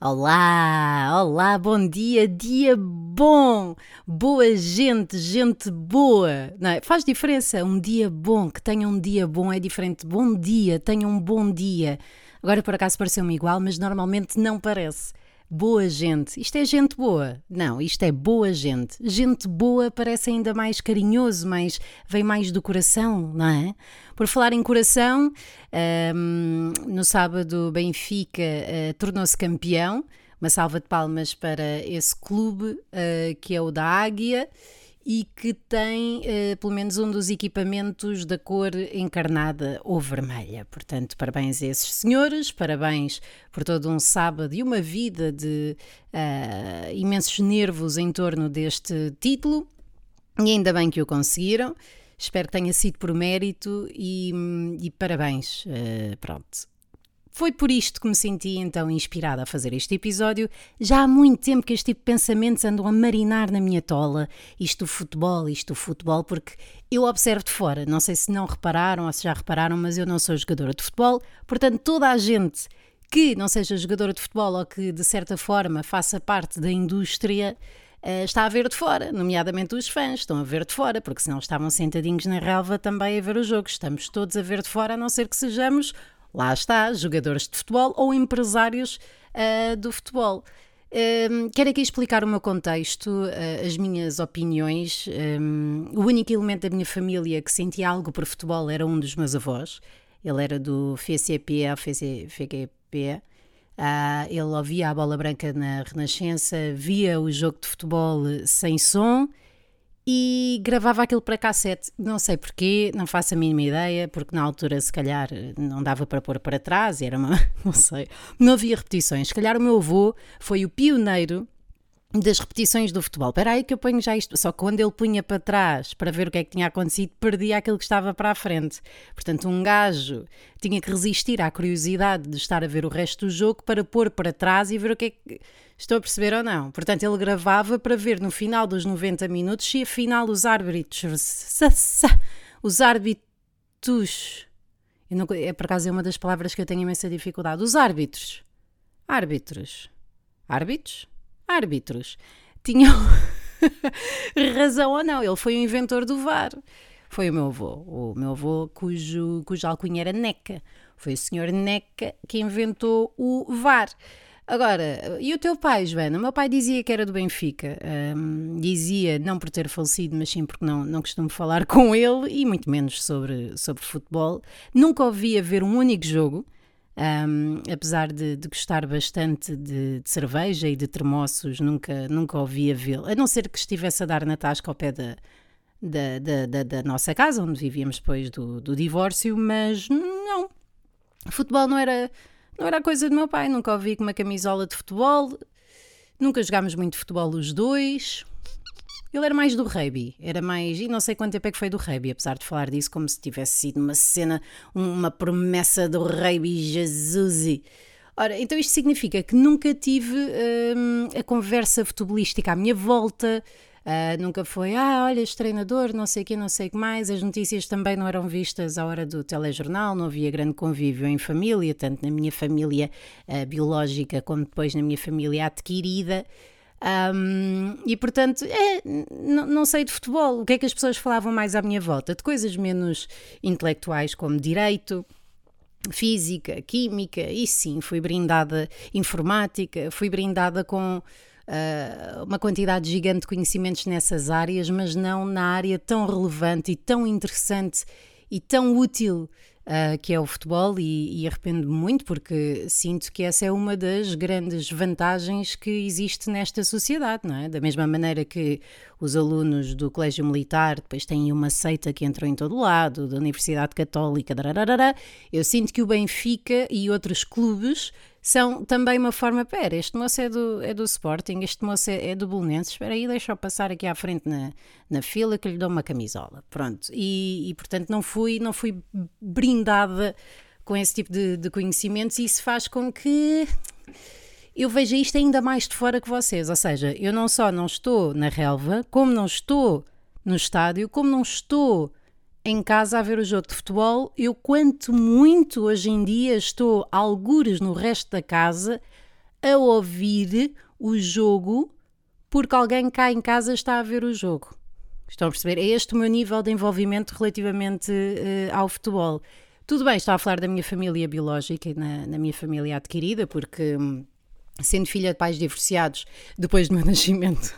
Olá, olá, bom dia, dia bom, boa gente, gente boa. Não é? Faz diferença, um dia bom, que tenha um dia bom é diferente. Bom dia, tenha um bom dia. Agora por acaso pareceu-me igual, mas normalmente não parece. Boa gente. Isto é gente boa? Não, isto é boa gente. Gente boa parece ainda mais carinhoso, mais, vem mais do coração, não é? Por falar em coração, um, no sábado Benfica uh, tornou-se campeão. Uma salva de palmas para esse clube uh, que é o da Águia e que tem uh, pelo menos um dos equipamentos da cor encarnada ou vermelha. Portanto, parabéns a esses senhores, parabéns por todo um sábado e uma vida de uh, imensos nervos em torno deste título. E ainda bem que o conseguiram. Espero que tenha sido por mérito e, e parabéns. Uh, pronto. Foi por isto que me senti então inspirada a fazer este episódio. Já há muito tempo que este tipo de pensamentos andam a marinar na minha tola. Isto do futebol, isto do futebol, porque eu observo de fora. Não sei se não repararam ou se já repararam, mas eu não sou jogadora de futebol. Portanto, toda a gente que não seja jogadora de futebol ou que de certa forma faça parte da indústria uh, está a ver de fora, nomeadamente os fãs estão a ver de fora, porque senão estavam sentadinhos na relva também a ver o jogo. Estamos todos a ver de fora, a não ser que sejamos lá está, jogadores de futebol ou empresários uh, do futebol. Um, quero aqui explicar o meu contexto, uh, as minhas opiniões. Um, o único elemento da minha família que sentia algo por futebol era um dos meus avós. Ele era do FCP, FGP. Uh, ele ouvia a bola branca na Renascença, via o jogo de futebol sem som e gravava aquilo para cassete. Não sei porquê, não faço a mínima ideia, porque na altura se calhar não dava para pôr para trás, era uma, não sei, não havia repetições. Se calhar o meu avô foi o pioneiro das repetições do futebol. Espera aí que eu ponho já isto. Só que quando ele punha para trás para ver o que é que tinha acontecido, perdia aquilo que estava para a frente. Portanto, um gajo tinha que resistir à curiosidade de estar a ver o resto do jogo para pôr para trás e ver o que é que Estou a perceber ou não? Portanto, ele gravava para ver no final dos 90 minutos se afinal os árbitros. Os árbitros. Não, é por acaso é uma das palavras que eu tenho imensa dificuldade. Os árbitros. Árbitros. Árbitros? Árbitros. Tinham razão ou não. Ele foi o inventor do VAR. Foi o meu avô. O meu avô, cujo, cujo alcunha era Neca. Foi o senhor Neca que inventou o VAR. Agora, e o teu pai, Joana? O meu pai dizia que era do Benfica. Um, dizia, não por ter falecido, mas sim porque não, não costumo falar com ele e muito menos sobre, sobre futebol. Nunca ouvi a ver um único jogo. Um, apesar de, de, gostar bastante de, de, cerveja e de termossos, nunca, nunca ouvi a vê-lo, a não ser que estivesse a dar na tasca ao pé da, da, da, da, da nossa casa, onde vivíamos depois do, do divórcio, mas não. Futebol não era não era coisa do meu pai, nunca ouvi com uma camisola de futebol, nunca jogámos muito futebol os dois. Ele era mais do rugby, era mais. E não sei quanto tempo é que foi do rugby, apesar de falar disso como se tivesse sido uma cena, uma promessa do rugby, Jesus. Ora, então isto significa que nunca tive hum, a conversa futebolística à minha volta, Uh, nunca foi, ah, olha, este treinador, não sei o que, não sei o que mais. As notícias também não eram vistas à hora do telejornal, não havia grande convívio em família, tanto na minha família uh, biológica como depois na minha família adquirida. Um, e portanto, é, não sei de futebol. O que é que as pessoas falavam mais à minha volta? De coisas menos intelectuais, como direito, física, química, e sim, fui brindada informática, fui brindada com uh, uma quantidade gigante de conhecimentos nessas áreas, mas não na área tão relevante e tão interessante e tão útil uh, que é o futebol e, e arrependo-me muito porque sinto que essa é uma das grandes vantagens que existe nesta sociedade, não é? Da mesma maneira que os alunos do Colégio Militar depois têm uma seita que entrou em todo lado, da Universidade Católica, dararara, eu sinto que o Benfica e outros clubes são também uma forma. Pera, este moço é do, é do Sporting, este moço é, é do Bolonense, espera aí, deixa eu passar aqui à frente na, na fila que lhe dou uma camisola. Pronto. E, e portanto não fui, não fui brindada com esse tipo de, de conhecimentos e isso faz com que eu veja isto ainda mais de fora que vocês. Ou seja, eu não só não estou na relva, como não estou no estádio, como não estou em casa a ver o jogo de futebol, eu quanto muito hoje em dia estou algures no resto da casa a ouvir o jogo porque alguém cá em casa está a ver o jogo. Estão a perceber? É este o meu nível de envolvimento relativamente uh, ao futebol. Tudo bem, estou a falar da minha família biológica e na, na minha família adquirida, porque. Hum, sendo filha de pais divorciados depois do meu nascimento,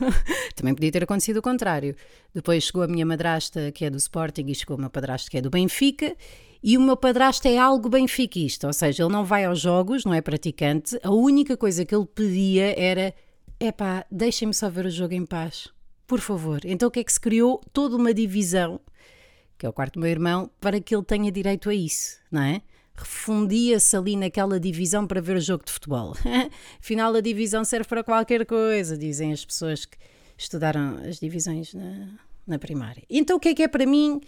também podia ter acontecido o contrário. Depois chegou a minha madrasta, que é do Sporting, e chegou o meu padrasto, que é do Benfica, e o meu padrasto é algo benfiquista, ou seja, ele não vai aos jogos, não é praticante, a única coisa que ele pedia era: epá, deixem-me só ver o jogo em paz, por favor. Então o que é que se criou? Toda uma divisão, que é o quarto do meu irmão, para que ele tenha direito a isso, não é? Refundia-se ali naquela divisão para ver o jogo de futebol. Afinal, a divisão serve para qualquer coisa, dizem as pessoas que estudaram as divisões na, na primária. Então, o que é que é para mim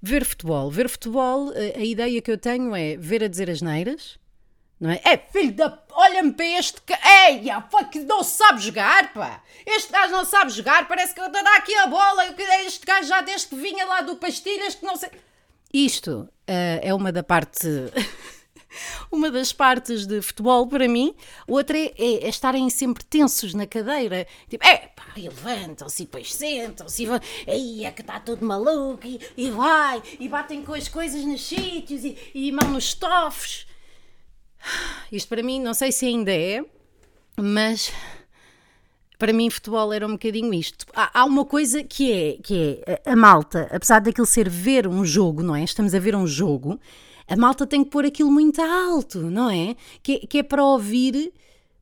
ver futebol? Ver futebol, a, a ideia que eu tenho é ver a dizer as neiras, não é? É filho da. Olha-me para este. Eia, que não sabe jogar, pá! Este gajo não sabe jogar, parece que dá aqui a bola. Este gajo já desde que vinha lá do Pastilhas, que não sei. Isto é uma da parte. uma das partes de futebol para mim. Outra é, é, é estarem sempre tensos na cadeira. Tipo, é pá, levantam-se e depois sentam-se e. Aí é que está tudo maluco e, e, vai e batem com as coisas nos sítios e, e mão nos estofos. Isto para mim, não sei se ainda é, mas para mim futebol era um bocadinho isto. Há, há, uma coisa que é, que é a malta, apesar daquilo ser ver um jogo, não é? Estamos a ver um jogo, a malta tem que pôr aquilo muito alto, não é? Que, que é para ouvir.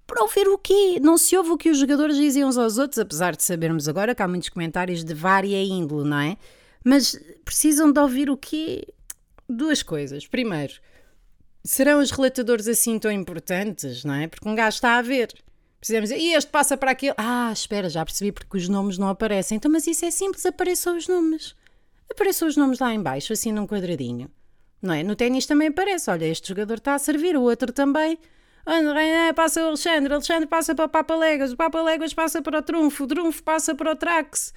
Para ouvir o quê? Não se ouve o que os jogadores dizem uns aos outros, apesar de sabermos agora que há muitos comentários de vária índole, não é? Mas precisam de ouvir o quê? Duas coisas. Primeiro, serão os relatadores assim tão importantes, não é? Porque um gajo está a ver Precisamos e este passa para aquele. Ah, espera, já percebi porque os nomes não aparecem. Então, mas isso é simples, apareçam os nomes. Apareçam os nomes lá embaixo, assim num quadradinho. Não é? No ténis também aparece. Olha, este jogador está a servir, o outro também. André passa o Alexandre, Alexandre passa para o Papa Léguas, o Papa Léguas passa para o Trunfo, o Trunfo passa para o Trax.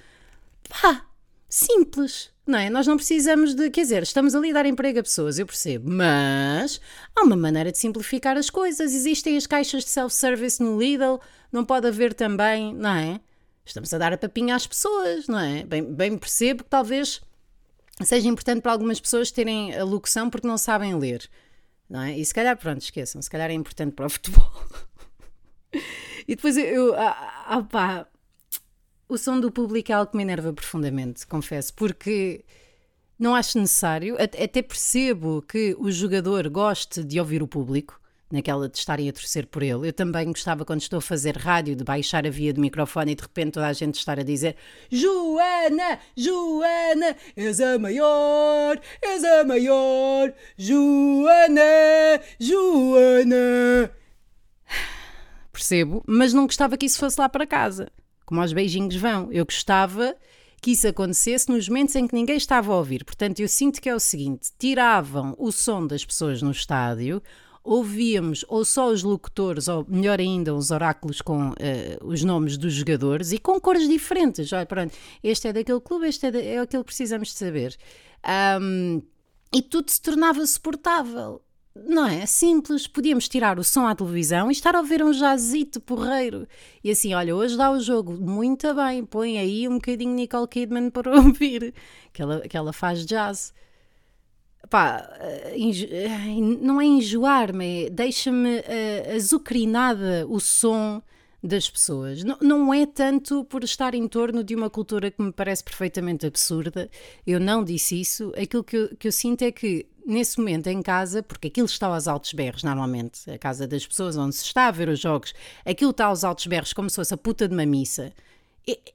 Pá, simples não é? Nós não precisamos de, quer dizer, estamos ali a dar emprego a pessoas, eu percebo, mas há uma maneira de simplificar as coisas. Existem as caixas de self-service no Lidl, não pode haver também, não é? Estamos a dar a papinha às pessoas, não é? Bem, bem percebo que talvez seja importante para algumas pessoas terem a locução porque não sabem ler, não é? E se calhar, pronto, esqueçam, se calhar é importante para o futebol. e depois eu, eu ah, ah, pá, o som do público é algo que me enerva profundamente, confesso, porque não acho necessário, até percebo que o jogador goste de ouvir o público, naquela de estarem a torcer por ele. Eu também gostava, quando estou a fazer rádio, de baixar a via do microfone e de repente toda a gente estar a dizer Joana, Joana, és a maior, és a maior, Joana, Joana. Percebo, mas não gostava que isso fosse lá para casa como aos beijinhos vão. Eu gostava que isso acontecesse nos momentos em que ninguém estava a ouvir. Portanto, eu sinto que é o seguinte: tiravam o som das pessoas no estádio, ouvíamos ou só os locutores, ou melhor ainda, os oráculos com uh, os nomes dos jogadores e com cores diferentes. Olha, pronto, este é daquele clube, este é, de, é que precisamos de saber. Um, e tudo se tornava suportável. Não é? Simples. Podíamos tirar o som à televisão e estar a ouvir um jazzito porreiro. E assim, olha, hoje dá o jogo. Muito bem, põe aí um bocadinho Nicole Kidman para ouvir. Que ela, que ela faz jazz. Pá, eh, não é enjoar-me, é deixa-me uh, azucrinada o som das pessoas. Não, não é tanto por estar em torno de uma cultura que me parece perfeitamente absurda, eu não disse isso. Aquilo que eu, que eu sinto é que nesse momento em casa, porque aquilo está aos altos berros normalmente, a casa das pessoas onde se está a ver os jogos, aquilo está aos altos berros como se fosse a puta de uma missa.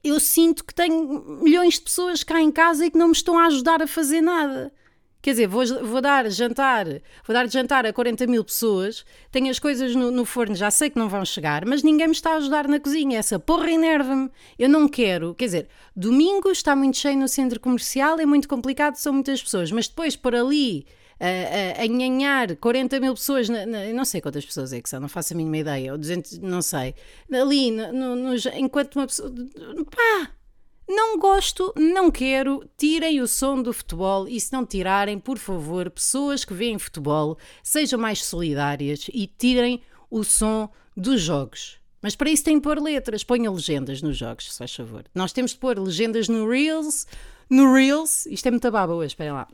Eu sinto que tenho milhões de pessoas cá em casa e que não me estão a ajudar a fazer nada. Quer dizer, vou, vou dar jantar, vou dar jantar a 40 mil pessoas, tenho as coisas no, no, forno, já sei que não vão chegar, mas ninguém me está a ajudar na cozinha. Essa porra enerva-me. Eu não quero. Quer dizer, domingo está muito cheio no centro comercial, é muito complicado, são muitas pessoas, mas depois por ali a, a, nhanhar 40 mil pessoas, na, na, não sei quantas pessoas é que são, não faço a mínima ideia, ou 200, não sei, ali, no, no, enquanto uma pessoa, pá, Não gosto, não quero, tirem o som do futebol e se não tirarem, por favor, pessoas que veem futebol, sejam mais solidárias e tirem o som dos jogos. Mas para isso tem que pôr letras, ponham legendas nos jogos, se faz favor. Nós temos de pôr legendas no Reels, no Reels, isto é muito baba hoje, esperem lá.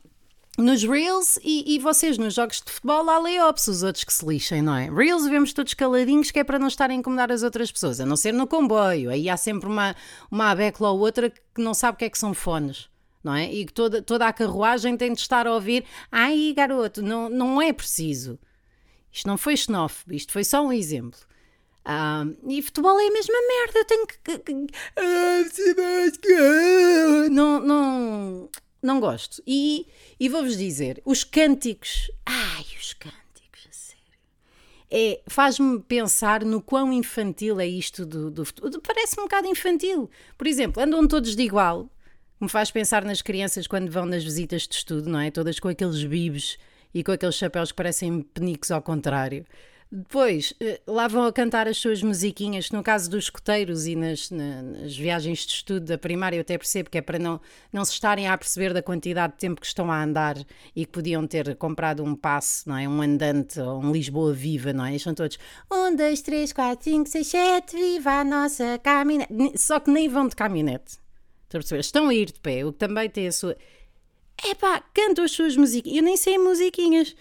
Nos Reels e, e vocês nos jogos de futebol há layoffs, os outros que se lixem, não é? Reels vemos todos caladinhos que é para não estarem a incomodar as outras pessoas, a não ser no comboio. Aí há sempre uma, uma abecla ou outra que não sabe o que é que são fones. Não é? E que toda, toda a carruagem tem de estar a ouvir. Ai, garoto, não, não é preciso. Isto não foi xenófobo, isto foi só um exemplo. Ah, e futebol é a mesma merda, eu tenho que. Ah, Sebastião! Não, não, não gosto. E, e vou-vos dizer, os cânticos. Ai, os cânticos, a sério. É, faz-me pensar no quão infantil é isto do, do futebol. Parece-me um bocado infantil. Por exemplo, andam todos de igual. Me faz pensar nas crianças quando vão nas visitas de estudo, não é? Todas com aqueles bibos e com aqueles chapéus que parecem penicos ao contrário. Depois, eh, lá vão a cantar as suas musiquinhas, no caso dos escoteiros e nas, na- nas viagens de estudo da primária, eu até percebo que é para não, não se estarem a perceber da quantidade de tempo que estão a andar e que podiam ter comprado um passe, não é? Um andante ou um Lisboa viva, não é? Eles são todos um, dois, três, quatro, cinco, seis, sete, viva a nossa caminhonete. Ne- Só que nem vão de caminhonete. Estão a perceber? Estão a ir de pé, o que também tem a sua. Epá, cantam as suas musiquinhas. Eu nem sei musiquinhas.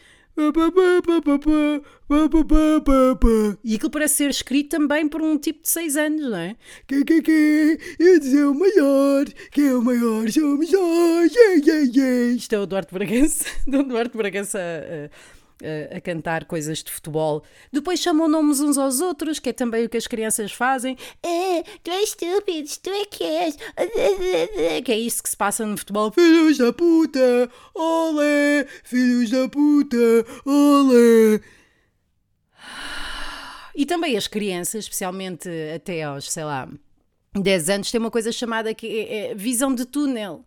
E aquilo parece ser escrito também por um tipo de 6 anos, não é? Que, que, que, eu dizer o maior, que é o maior, somos nós, yeah, yeah, yeah. Isto é o Duarte Bragança, do Duarte Bragança a, a- a cantar coisas de futebol. Depois chamam nomes uns aos outros, que é também o que as crianças fazem. É, tu és estúpido, tu é que és. Que é isso que se passa no futebol. Filhos da puta, olé, filhos da puta, olé. E também as crianças, especialmente até aos, sei lá, 10 anos, têm uma coisa chamada que é, é visão de túnel.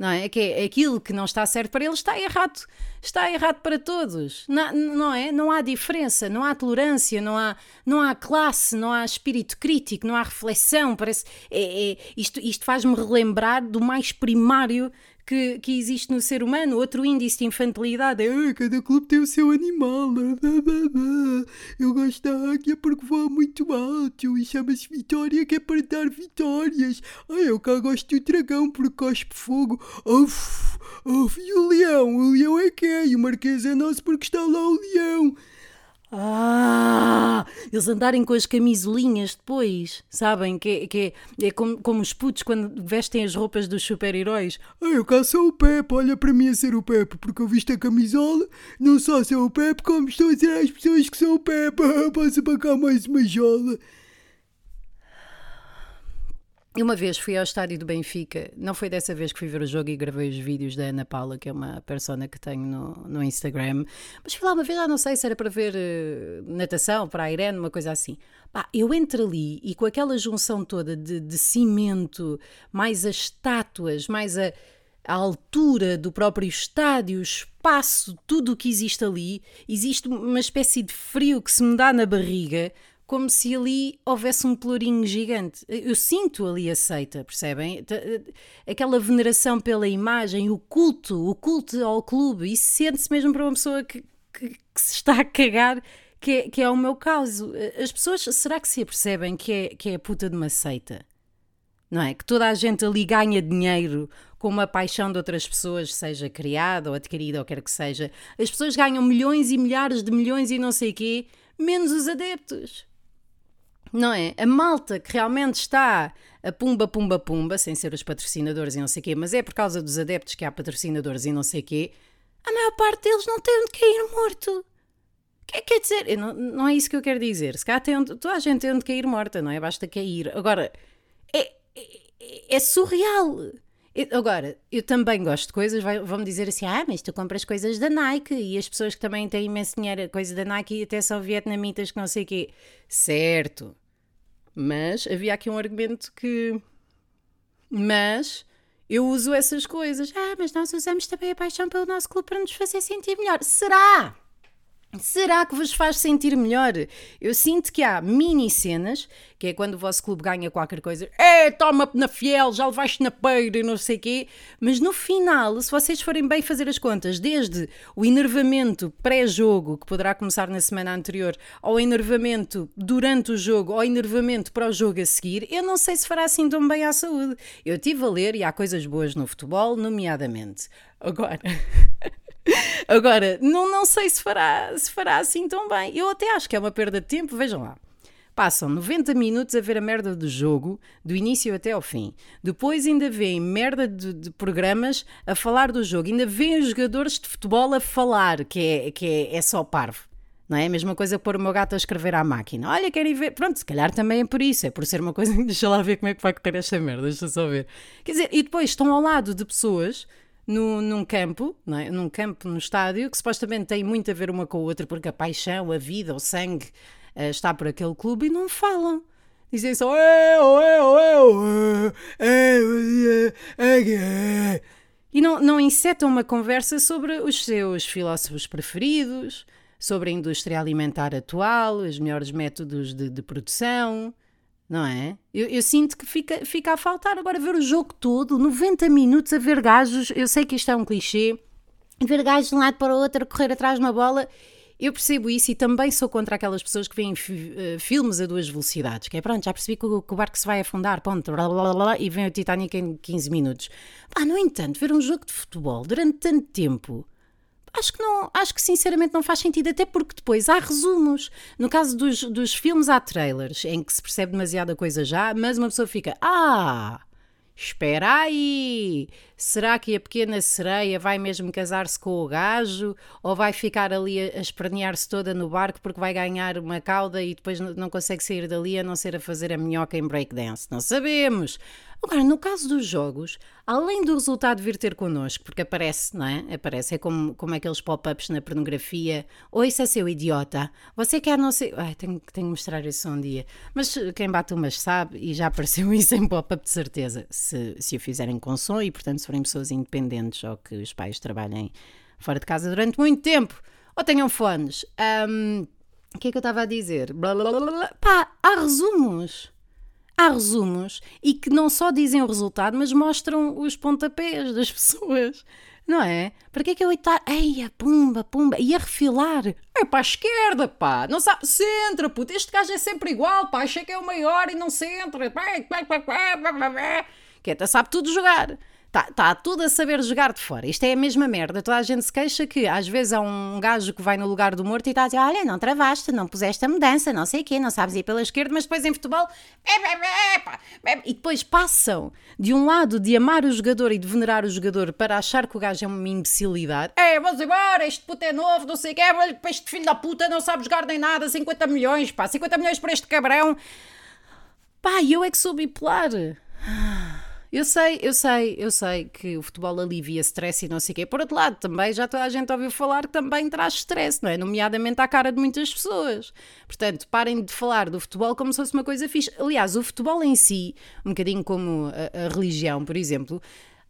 Não é? Que é aquilo que não está certo para eles está errado. Está errado para todos. Não, não é? Não há diferença, não há tolerância, não há, não há classe, não há espírito crítico, não há reflexão. Parece, é, é- isto isto faz-me relembrar do mais primário que, que existe no ser humano. Outro índice de infantilidade é "Ah, cada clube tem o seu animal. Eu gosto da águia porque voa muito alto e chama-se Vitória que é para dar vitórias. Eu cá gosto do dragão porque cospe fogo. Uf, uf, e o leão? O leão é quem? O marquês é nosso porque está lá o leão. Ah, eles andarem com as camisolinhas depois, sabem? Que, é- que é, é como, como os putos quando vestem as roupas dos super-heróis. Ah, eu cá sou o Pepe, olha para mim a ser o Pepe, porque eu visto a camisola, não só sou o Pepe, como estou a dizer às pessoas que sou o Pepe. Passa para cá mais uma jola. E uma vez fui ao estádio do Benfica, não foi dessa vez que fui ver o jogo e gravei os vídeos da Ana Paula, que é uma persona que tenho no, no Instagram, mas fui lá uma vez, já não sei se era para ver eh, natação, para a Irene, uma coisa assim. Pá, eu entro ali e com aquela junção toda de, de cimento, mais as estátuas, mais a, a altura do próprio estádio, o espaço, tudo o que existe ali, existe uma espécie de frio que se me dá na barriga, como se ali houvesse um pelourinho gigante. Eu sinto ali aceita, percebem? T- Aquela veneração pela imagem, o culto, o culto ao clube, isso sente-se mesmo para uma pessoa que, que- que se está a cagar, que é, que é o meu caso. As pessoas, será que se apercebem que é, que é a puta de uma seita? não é? Que toda a gente ali ganha dinheiro com uma paixão de outras pessoas, seja criada ou adquirida ou quer que seja. As pessoas ganham milhões e milhares de milhões e não sei quê, menos os adeptos. Não é? A malta que realmente está a pumba, pumba, pumba, sem ser os patrocinadores e não sei quê, mas é por causa dos adeptos que há patrocinadores e não sei quê, a maior parte deles não tem onde cair morto. Quer, quer dizer, não, não é isso que eu quero dizer. Se calhar tem onde, toda a gente tem onde cair morta, não é? Basta cair. Agora, é, é, é surreal. Agora, eu também gosto de coisas, vão-me dizer assim: ah, mas tu compras coisas da Nike e as pessoas que também têm imenso dinheiro, coisa da Nike e até são vietnamitas que não sei o quê. Certo. Mas havia aqui um argumento que. Mas eu uso essas coisas. Ah, mas nós usamos também a paixão pelo nosso clube para nos fazer sentir melhor. Será? Será que vos faz sentir melhor? Eu sinto que há mini cenas, que é quando o vosso clube ganha qualquer coisa, é, toma na fiel, já levaste na peira e não sei quê, mas no final, se vocês forem bem fazer as contas, desde o enervamento pré-jogo, que poderá começar na semana anterior, ao enervamento durante o jogo, ao enervamento para o jogo a seguir, eu não sei se fará assim tão bem à saúde. Eu estive a ler e há coisas boas no futebol, nomeadamente. Agora. Agora, não, não sei se fará, se fará assim tão bem. Eu até acho que é uma perda de tempo, vejam lá. Passam 90 minutos a ver a merda do jogo, do início até ao fim. Depois ainda veem merda de, de programas a falar do jogo. Ainda veem os jogadores de futebol a falar, que é, que é, é só parvo. Não é a mesma coisa pôr o meu gato a escrever à máquina. Olha, querem ver? Pronto, se calhar também é por isso. É por ser uma coisa. Deixa lá ver como é que vai correr esta merda. Deixa só ver. Quer dizer, e depois estão ao lado de pessoas no, num campo, não é? num campo no estádio, que supostamente tem muito a ver uma com a outra, porque a paixão, a vida, o sangue uh, está por aquele clube e não falam. Dizem só eu, eu, eu, e não, não insetam uma conversa sobre os seus filósofos preferidos, sobre a indústria alimentar atual, os melhores métodos de, de produção, não é? Eu, eu, sinto que fica, fica a faltar agora ver o jogo todo, 90 minutos a ver gajos. Eu sei que isto é um clichê, ver gajos de um lado para o outro, correr atrás de uma bola. Eu percebo isso e também sou contra aquelas pessoas que veem uh, filmes a duas velocidades, que é pronto, já percebi que o, que o barco se vai afundar, ponto, blá, blá, blá, e vem o Titanic em 15 minutos. Ah, no entanto, ver um jogo de futebol durante tanto tempo Acho que não, acho que sinceramente não faz sentido, até porque depois há resumos. No caso dos, dos filmes, há trailers em que se percebe demasiada coisa já, mas uma pessoa fica: Ah, espera aí, será que a pequena sereia vai mesmo casar-se com o gajo ou vai ficar ali a, espernear-se toda no barco porque vai ganhar uma cauda e depois não, não consegue sair dali a não ser a fazer a minhoca em breakdance? Não sabemos. Agora, no caso dos jogos, além do resultado vir ter connosco, porque aparece, não é? Aparece, é como, como aqueles pop-ups na pornografia. Ou isso é seu idiota. Você quer não sei. Ai, tenho, tenho que mostrar isso um dia. Mas quem bate umas sabe e já apareceu isso em pop-up de certeza. Se, se o fizerem com som e, portanto, se forem pessoas independentes ou que os pais trabalhem fora de casa durante muito tempo ou tenham fones. Um, o que é que eu estava a dizer? Blá, blá, blá, blá. Pá, há resumos há resumos e que não só dizem o resultado, mas mostram os pontapés das pessoas. Não é? Para que é que eu estar. Eia, pumba, pumba, e a refilar? É para a esquerda, pá! Não sabe? Centra, puto! Este gajo é sempre igual, pá! Achei que é o maior e não centra! Que é, sabe tudo jogar. Está tá tudo a saber jogar de fora. Isto é a mesma merda. Toda a gente se queixa que às vezes há um gajo que vai no lugar do morto e está a dizer: Olha, não travaste, não puseste a mudança, não sei o quê, não sabes ir pela esquerda, mas depois em futebol. E depois passam de um lado de amar o jogador e de venerar o jogador para achar que o gajo é uma imbecilidade. É, vamos embora, este puto é novo, não sei o quê, este filho da puta não sabe jogar nem nada, 50 milhões, pá, 50 milhões para este cabrão. Pá, eu é que sou bipolar. Eu sei, eu sei, eu sei que o futebol alivia stress e não sei o quê. Por outro lado, também já toda a gente ouviu falar que também traz stress, não é? Nomeadamente à cara de muitas pessoas. Portanto, parem de falar do futebol como se fosse uma coisa fixe. Aliás, o futebol em si, um bocadinho como a, a religião, por exemplo,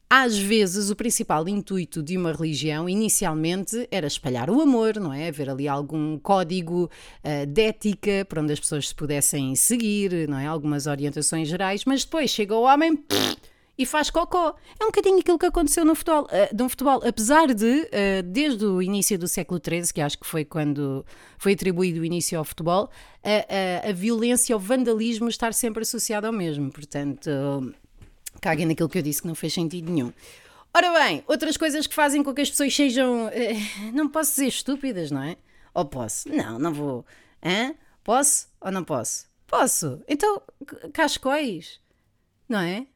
às vezes o principal intuito de uma religião inicialmente era espalhar o amor, não é? Haver ali algum código uh, de ética para onde as pessoas se pudessem seguir, não é? Algumas orientações gerais, mas depois chega o homem. Pff, e faz cocó. É um bocadinho aquilo que aconteceu no futebol, uh, no futebol apesar de, uh, desde o início do século XIII, que acho que foi quando foi atribuído o início ao futebol, a, a, a violência, o vandalismo estar sempre associado ao mesmo. Portanto, caguem naquilo que eu disse que não fez sentido nenhum. Ora bem, outras coisas que fazem com que as pessoas sejam, uh, não posso dizer estúpidas, não é? Ou posso? Não, não vou. Hã? Posso ou não posso? Posso. Então, cascóis, não é?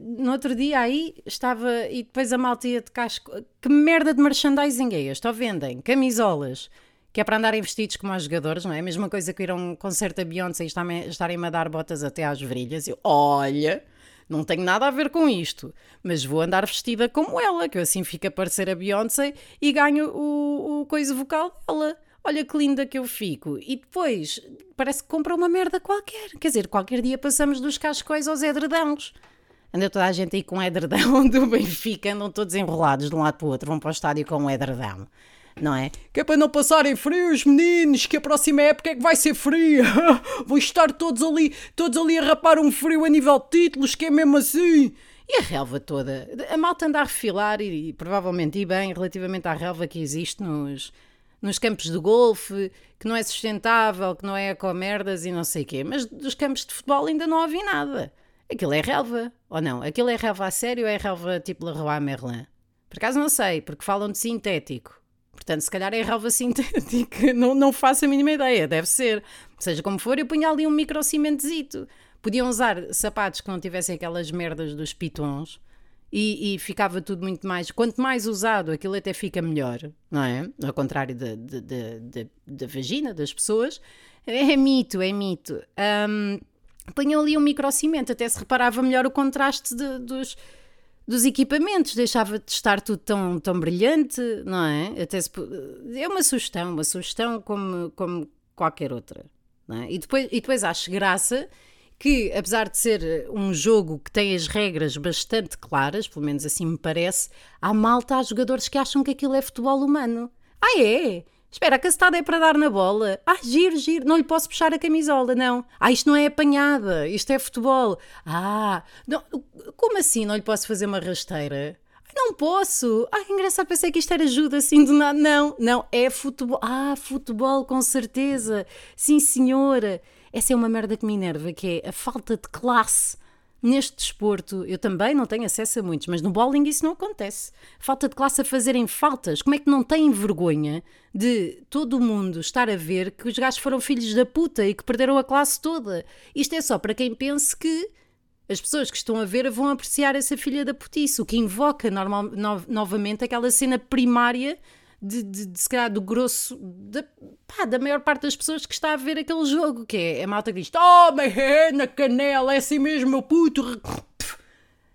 No outro dia aí estava e depois a malta ia de casco. Que merda de merchandising é este? Ou vendem camisolas que é para andarem vestidos como os jogadores, não é? A mesma coisa que ir a um concerto da Beyoncé e estarem-me a dar botas até às virilhas. Eu, olha, não tenho nada a ver com isto, mas vou andar vestida como ela, que eu assim fico a parecer a Beyoncé e ganho o, o coisa vocal dela. Olha que linda que eu fico. E depois parece que compra uma merda qualquer. Quer dizer, qualquer dia passamos dos cascóis aos edredãos. Anda toda a gente aí com um edredão do Benfica, andam todos enrolados de um lado para o outro, vão para o estádio com um edredão. não é? Que é para não passarem frios, meninos, que a próxima época é que vai ser fria. Vão estar todos ali, todos ali a rapar um frio a nível de títulos, que é mesmo assim. E a relva toda? A malta anda a refilar, e, e provavelmente e bem, relativamente à relva que existe nos, nos campos de golfe, que não é sustentável, que não é ecomerdas e não sei o quê. Mas dos campos de futebol ainda não ouvi nada. Aquilo é relva, ou não? Aquilo é relva a sério ou é relva tipo Leroy Merlin? Por acaso não sei, porque falam de sintético. Portanto, se calhar é relva sintética, não, não faço a mínima ideia, deve ser. Seja como for, eu punha ali um microcimentezito. Podiam usar sapatos que não tivessem aquelas merdas dos pitons e, e, ficava tudo muito mais. Quanto mais usado, aquilo até fica melhor, não é? Ao contrário da, da, vagina das pessoas. É mito, é mito. Um, punham ali um microcimento, até se reparava melhor o contraste de, dos dos equipamentos, deixava de estar tudo tão, tão brilhante, não é? Até se, é uma sugestão, uma sugestão como, como qualquer outra. É? e, depois, e depois acho graça que, apesar de ser um jogo que tem as regras bastante claras, pelo menos assim me parece, há malta, há jogadores que acham que aquilo é futebol humano. Ah, é? Espera, a cacetada é para dar na bola. Ah, giro, giro. Não lhe posso puxar a camisola, não. Ah, isto não é apanhada. Isto é futebol. Ah, não, como assim não lhe posso fazer uma rasteira? Não posso. Ah, engraçado, pensei que isto era ajuda assim do nada. Não, não, é futebol. Ah, futebol, com certeza. Sim, senhora. Essa é uma merda que me enerva, que é a falta de classe Neste desporto, eu também não tenho acesso a muitos, mas no bowling isso não acontece. Falta de classe a fazerem faltas. Como é que não têm vergonha de todo mundo estar a ver que os gajos foram filhos da puta e que perderam a classe toda? Isto é só para quem pense que as pessoas que estão a ver vão apreciar essa filha da putice, o que invoca normal, no, novamente aquela cena primária de, de, de se calhar do grosso da, pá, da maior parte das pessoas que está a ver aquele jogo, que é a malta que diz toma é na canela, é assim mesmo, meu puto.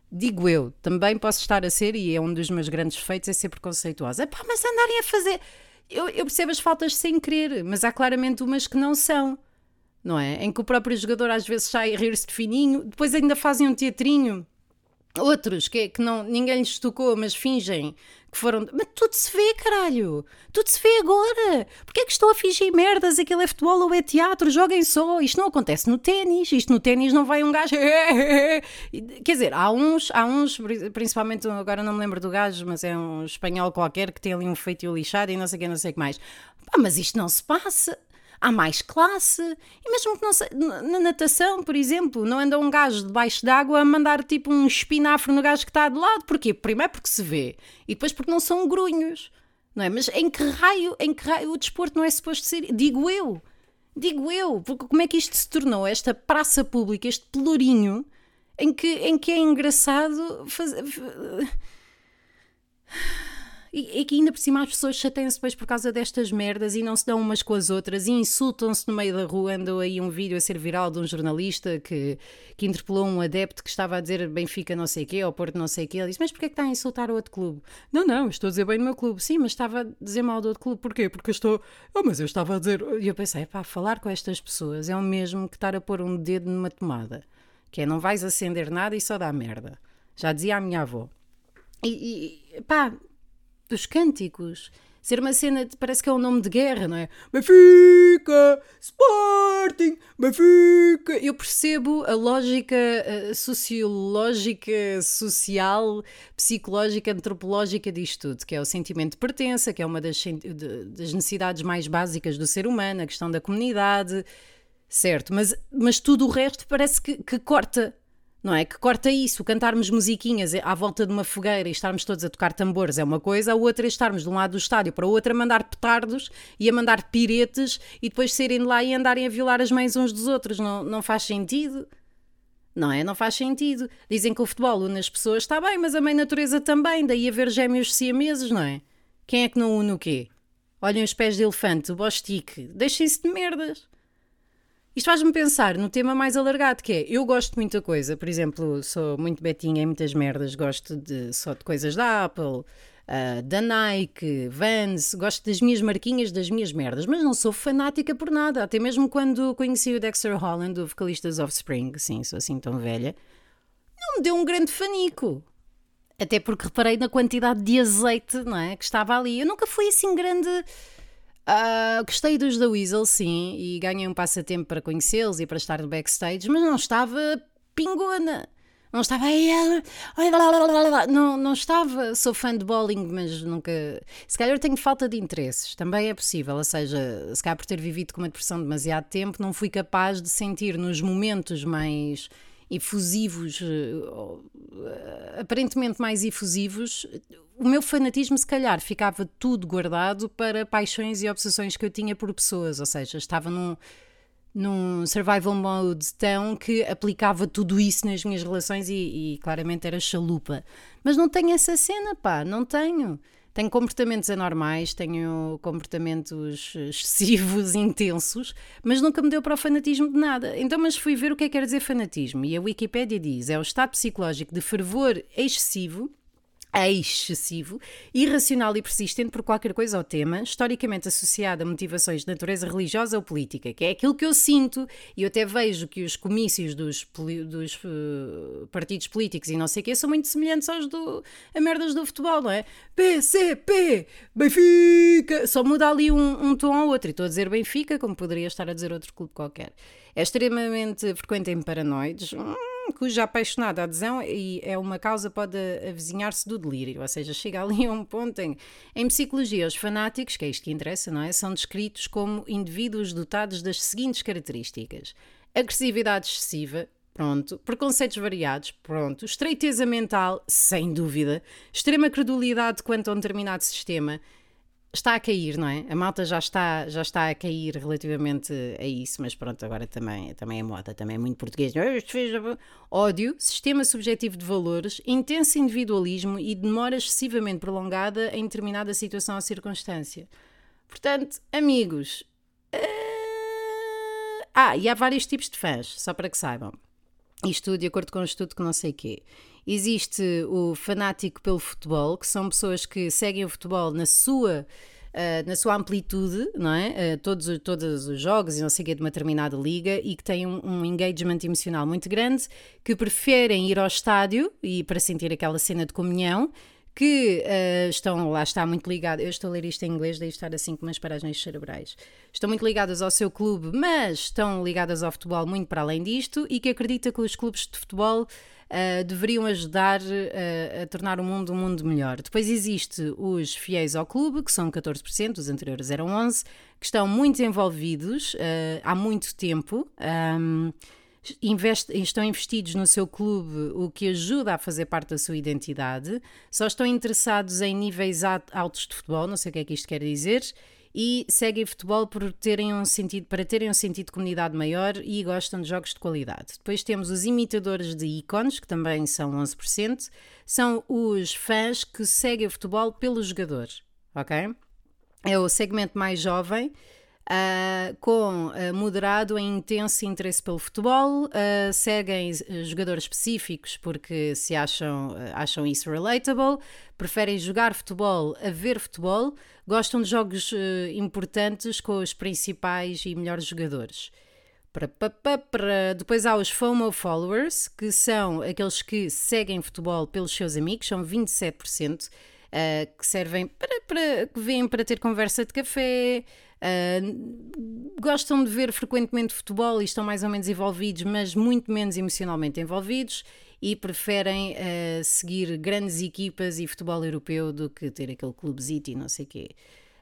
Digo eu, também posso estar a ser, e é um dos meus grandes feitos, é ser preconceituosa. Pá, mas andarem a fazer. Eu, eu percebo as faltas sem querer, mas há claramente umas que não são, não é? Em que o próprio jogador às vezes sai a rir-se de fininho, depois ainda fazem um teatrinho Outros que, que não, ninguém lhes tocou, mas fingem que foram. Mas tudo se vê, caralho! Tudo se vê agora! Porquê é que estão a fingir merdas? Aquilo é futebol ou é teatro? Joguem só! Isto não acontece no ténis. Isto no ténis não vai um gajo. Quer dizer, há uns, há uns, principalmente agora não me lembro do gajo, mas é um espanhol qualquer que tem ali um feitio lixado e não sei o que, não sei o que mais. Ah, mas isto não se passa há mais classe. E mesmo que não sei, na natação, por exemplo, não anda um gajo debaixo d'água a mandar tipo um espinafre no gajo que está de lado. Porquê? Primeiro porque se vê e depois porque não são grunhos. Não é? Mas em que raio, em que raio o desporto não é suposto ser? Digo eu. Digo eu. Porque como é que isto se tornou esta praça pública, este pelourinho, em que, em que é engraçado fazer e, e que ainda por cima as pessoas chateiam-se depois por causa destas merdas e não se dão umas com as outras e insultam-se no meio da rua. Andou aí um vídeo a ser viral de um jornalista que, que interpelou um adepto que estava a dizer Benfica não sei o quê, ou Porto não sei o quê. Ele disse, mas porquê é que está a insultar o outro clube? Não, não, estou a dizer bem no meu clube. Sim, mas estava a dizer mal do outro clube. Porquê? Porque eu estou... Oh, mas eu estava a dizer... E eu pensei, pá, falar com estas pessoas é o mesmo que estar a pôr um dedo numa tomada. Que é, não vais acender nada e só dá merda. Já dizia a minha avó. E, e pá, dos cânticos. Ser uma cena, de, parece que é um nome de guerra, não é? Benfica, Sporting, Benfica. Eu percebo a lógica uh, sociológica, social, psicológica, antropológica disto tudo, que é o sentimento de pertença, que é uma das, de, das necessidades mais básicas do ser humano, a questão da comunidade, certo? Mas, mas tudo o resto parece que, que corta não é? Que corta isso, cantarmos musiquinhas à volta de uma fogueira e estarmos todos a tocar tambores é uma coisa, a outra é estarmos de um lado do estádio para o outro a mandar petardos e a mandar piretes e depois saírem de lá e andarem a violar as mães uns dos outros. Não, não faz sentido. Não é? Não faz sentido. Dizem que o futebol une as pessoas, está bem, mas a mãe natureza também, daí a ver gêmeos siameses, não é? Quem é que não une o quê? Olhem os pés de elefante, o bostique, deixem-se de merdas. Isto faz-me pensar no tema mais alargado, que é, eu gosto de muita coisa, por exemplo, sou muito betinha em muitas merdas, gosto de, só de coisas da Apple, uh, da Nike, Vans, gosto das minhas marquinhas, das minhas merdas, mas não sou fanática por nada, até mesmo quando conheci o Dexter Holland, o vocalista of Offspring, sim, sou assim tão velha, não me deu um grande fanico. Até porque reparei na quantidade de azeite não é, que estava ali. Eu nunca fui assim grande. Ah, gostei dos da Weasel, sim, e ganhei um passatempo para conhecê-los e para estar no backstage, mas não estava pingona. Não estava. Não, não estava. Sou fã de bowling, mas nunca. Se calhar tenho falta de interesses. Também é possível. Ou seja, se calhar por ter vivido com uma depressão demasiado tempo, não fui capaz de sentir nos momentos mais efusivos, eh, aparentemente mais efusivos, o meu fanatismo, se calhar, ficava tudo guardado para paixões e obsessões que eu tinha por pessoas. Ou seja, estava num num survival mode tão que aplicava tudo isso nas minhas relações e, e, claramente era chalupa. Mas não tenho essa cena, pá, não tenho. Tenho comportamentos anormais, tenho comportamentos excessivos, intensos, mas nunca me deu para o fanatismo de nada. Então, mas fui ver o que é que quer dizer fanatismo. E a Wikipédia diz: é o estado psicológico de fervor excessivo excessivo, irracional e persistente por qualquer coisa ao tema, historicamente associado a motivações de natureza religiosa ou política, que é aquilo que eu sinto, e eu até vejo que os comícios dos, dos uh, partidos políticos e não sei o quê são muito semelhantes aos do, a merdas do futebol, não é? PCP, Benfica, só muda ali um, um tom ao outro, e estou a dizer Benfica como poderia estar a dizer outro clube qualquer. É extremamente frequente em paranoides, hum, cuja apaixonada adesão e é uma causa pode avizinhar-se do delírio, ou seja, chega ali a um ponto em, em psicologia os fanáticos, que é isto que interessa, não é? São descritos como indivíduos dotados das seguintes características: agressividade excessiva, pronto, preconceitos variados, pronto, estreiteza mental, sem dúvida, extrema credulidade quanto a um determinado sistema, está a cair, não é? A malta já está, já está a cair relativamente a isso, mas pronto, agora também, também é moda, também é muito português. Ódio, sistema subjetivo de valores, intenso individualismo e demora excessivamente prolongada em determinada situação ou circunstância. Portanto, amigos. Uh... Ah, e há vários tipos de fãs, só para que saibam. Isto de acordo com um estudo que não sei quê. Existe o fanático pelo futebol, que são pessoas que seguem o futebol na sua Uh, na sua amplitude, não é? Uh, todos, todos os jogos e não sei o que de uma determinada liga e que têm um, um, engagement emocional muito grande, que preferem ir ao estádio e para sentir aquela cena de comunhão, que uh, estão, lá está, muito ligados. Eu estou a ler isto em inglês, daí estar assim com umas paragens cerebrais. Estão muito ligadas ao seu clube, mas estão ligadas ao futebol muito para além disto e que acredita que os clubes de futebol uh, deveriam ajudar uh, a tornar o mundo um mundo melhor. Depois existe os fiéis ao clube, que são 14%, os anteriores eram 11%, que estão muito envolvidos há muito tempo. Um, Investe, estão investidos no seu clube, o que ajuda a fazer parte da sua identidade, só estão interessados em níveis altos de futebol, não sei o que é que isto quer dizer, e seguem futebol por terem um sentido, para terem um sentido de comunidade maior e gostam de jogos de qualidade. Depois temos os imitadores de ícones, que também são 11%, são os fãs que seguem o futebol pelo jogador, ok? É o segmento mais jovem. Uh, com uh, moderado e intenso interesse pelo futebol, uh, seguem jogadores específicos porque se acham, acham isso relatable, preferem jogar futebol a ver futebol, gostam de jogos importantes com os principais e melhores jogadores. Depois há os FOMO followers, que são aqueles que seguem futebol pelos seus amigos, são 27%. Uh, que servem para, para que vêm para ter conversa de café, Uh, gostam de ver frequentemente futebol e estão mais ou menos envolvidos, mas muito menos emocionalmente envolvidos e preferem uh, seguir grandes equipas e futebol europeu do que ter aquele clubezito e não sei o quê.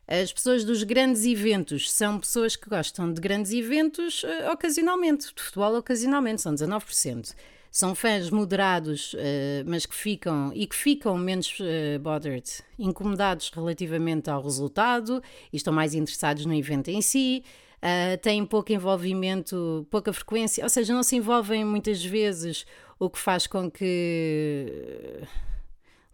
As pessoas dos grandes eventos são pessoas que gostam de grandes eventos uh, ocasionalmente, de futebol ocasionalmente, são 19% são fãs moderados, uh, mas que ficam e que ficam menos uh, bothered, incomodados relativamente ao resultado e estão mais interessados no evento em si. Uh, têm pouco envolvimento, pouca frequência, ou seja, não se envolvem muitas vezes, o que faz com que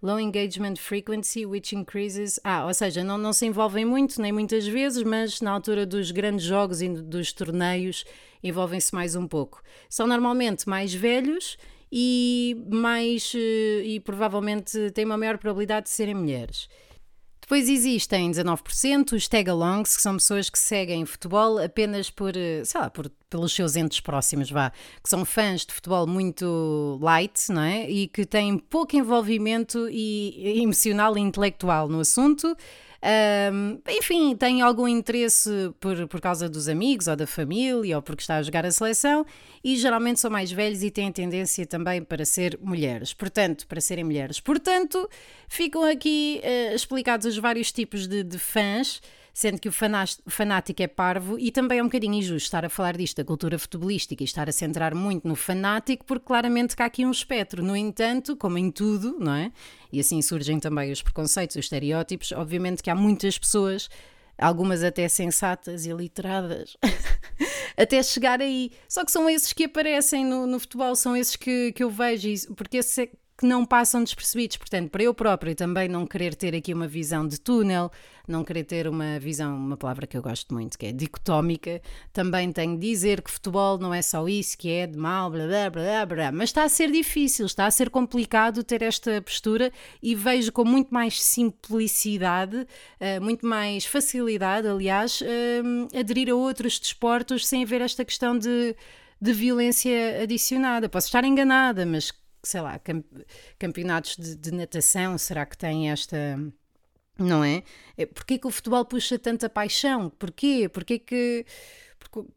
Low engagement frequency, which increases. Ah, ou seja, não, não se envolvem muito, nem muitas vezes, mas na altura dos grandes jogos e dos torneios envolvem-se mais um pouco. São normalmente mais velhos e mais. Eh, e provavelmente têm uma maior probabilidade de serem mulheres. Depois existem 19% os tag-alongs, que são pessoas que seguem futebol apenas por, eh, sei lá, por, pelos seus entes próximos, vá, que são fãs de futebol muito light, não é? E que têm pouco envolvimento e, emocional e intelectual no assunto. Um, enfim, tem algum interesse por, por causa dos amigos ou da família ou porque está a jogar a seleção? E geralmente são mais velhos e têm tendência também para ser mulheres, portanto, para serem mulheres. Portanto, ficam aqui uh, explicados os vários tipos de, de fãs sendo que o fanático é parvo e também é um bocadinho injusto estar a falar disto da cultura futebolística e estar a centrar muito no fanático, porque claramente cá aqui um espectro. No entanto, como em tudo, não é? E assim surgem também os preconceitos, os estereótipos. Obviamente que há muitas pessoas algumas até sensatas e literadas, até chegar aí. Só que são esses que aparecem no, no futebol, são esses que, que eu vejo, porque esse é que não passam despercebidos. Portanto, para eu próprio também não querer ter aqui uma visão de túnel, não querer ter uma visão, uma palavra que eu gosto muito, que é dicotómica, também tenho de dizer que futebol não é só isso, que é de mal, blá blá blá blá. Mas está a ser difícil, está a ser complicado ter esta postura e vejo com muito mais simplicidade, eh, muito mais facilidade, aliás, eh, aderir a outros desportos sem haver esta questão de de violência adicionada. Posso estar enganada, mas sei lá, campeonatos de, de, natação, será que tem esta. Não é? é? Porquê que o futebol puxa tanta paixão? Porquê? Porquê que.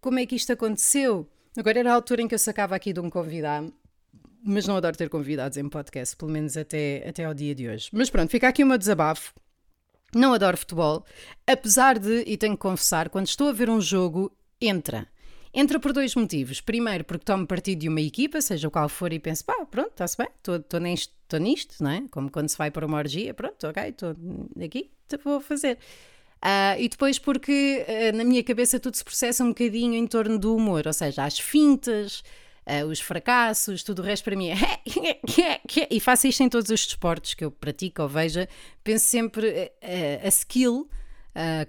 Como é que isto aconteceu? Agora era a altura em que eu sacava aqui de um convidado, mas não adoro ter convidados em podcast, pelo menos até, até ao dia de hoje. Mas pronto, fica aqui o meu desabafo. Não adoro futebol, apesar de, e tenho que confessar, quando estou a ver um jogo, entra. Entra por dois motivos. Primeiro, porque tomo partido de uma equipa, seja qual for, e penso, pá, pronto, está-se bem, estou nisto, nisto, não é? Como quando se vai para uma orgia, pronto, ok, estou aqui, vou fazer. Uh, e depois porque uh, na minha cabeça tudo se processa um bocadinho em torno do humor, ou seja, as fintas, uh, os fracassos, tudo o resto para mim é. e faço isto em todos os desportos que eu pratico ou veja, penso sempre a skill.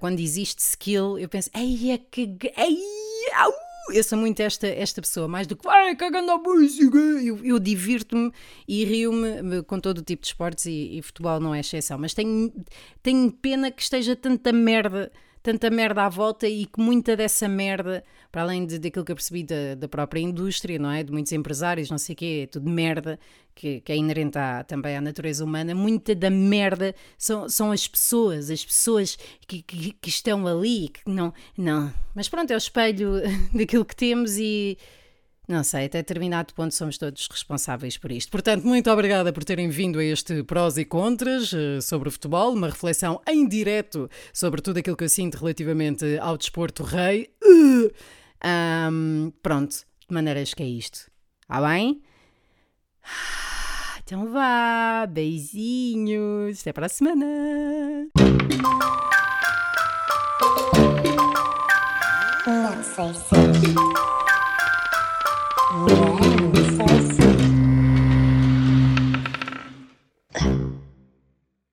quando existe skill, eu penso, ei, é que. Ei, au, eu sou muito esta, esta pessoa, mais do que vai cagando a música. Eu, eu divirto-me e rio-me com todo o tipo de esportes e, e, futebol não é exceção. Mas tenho, tenho pena que esteja tanta merda tanta merda à volta e que muita dessa merda, para além de, daquilo que eu percebi da, da própria indústria, não é? De muitos empresários, não sei o quê, tudo merda, que, que é inerente à, também à natureza humana, muita da merda são, são as pessoas, as pessoas que, que, que estão ali, que não, não. Mas pronto, é o espelho daquilo que temos e não sei, até determinado ponto somos todos responsáveis por isto. Portanto, muito obrigada por terem vindo a este prós e contras uh, sobre o futebol, uma reflexão em direto sobre tudo aquilo que eu sinto relativamente ao desporto rei. Um, pronto, de maneiras que é isto. Está bem? Então vá, beijinhos, até para a semana. Não sei se. Yeah,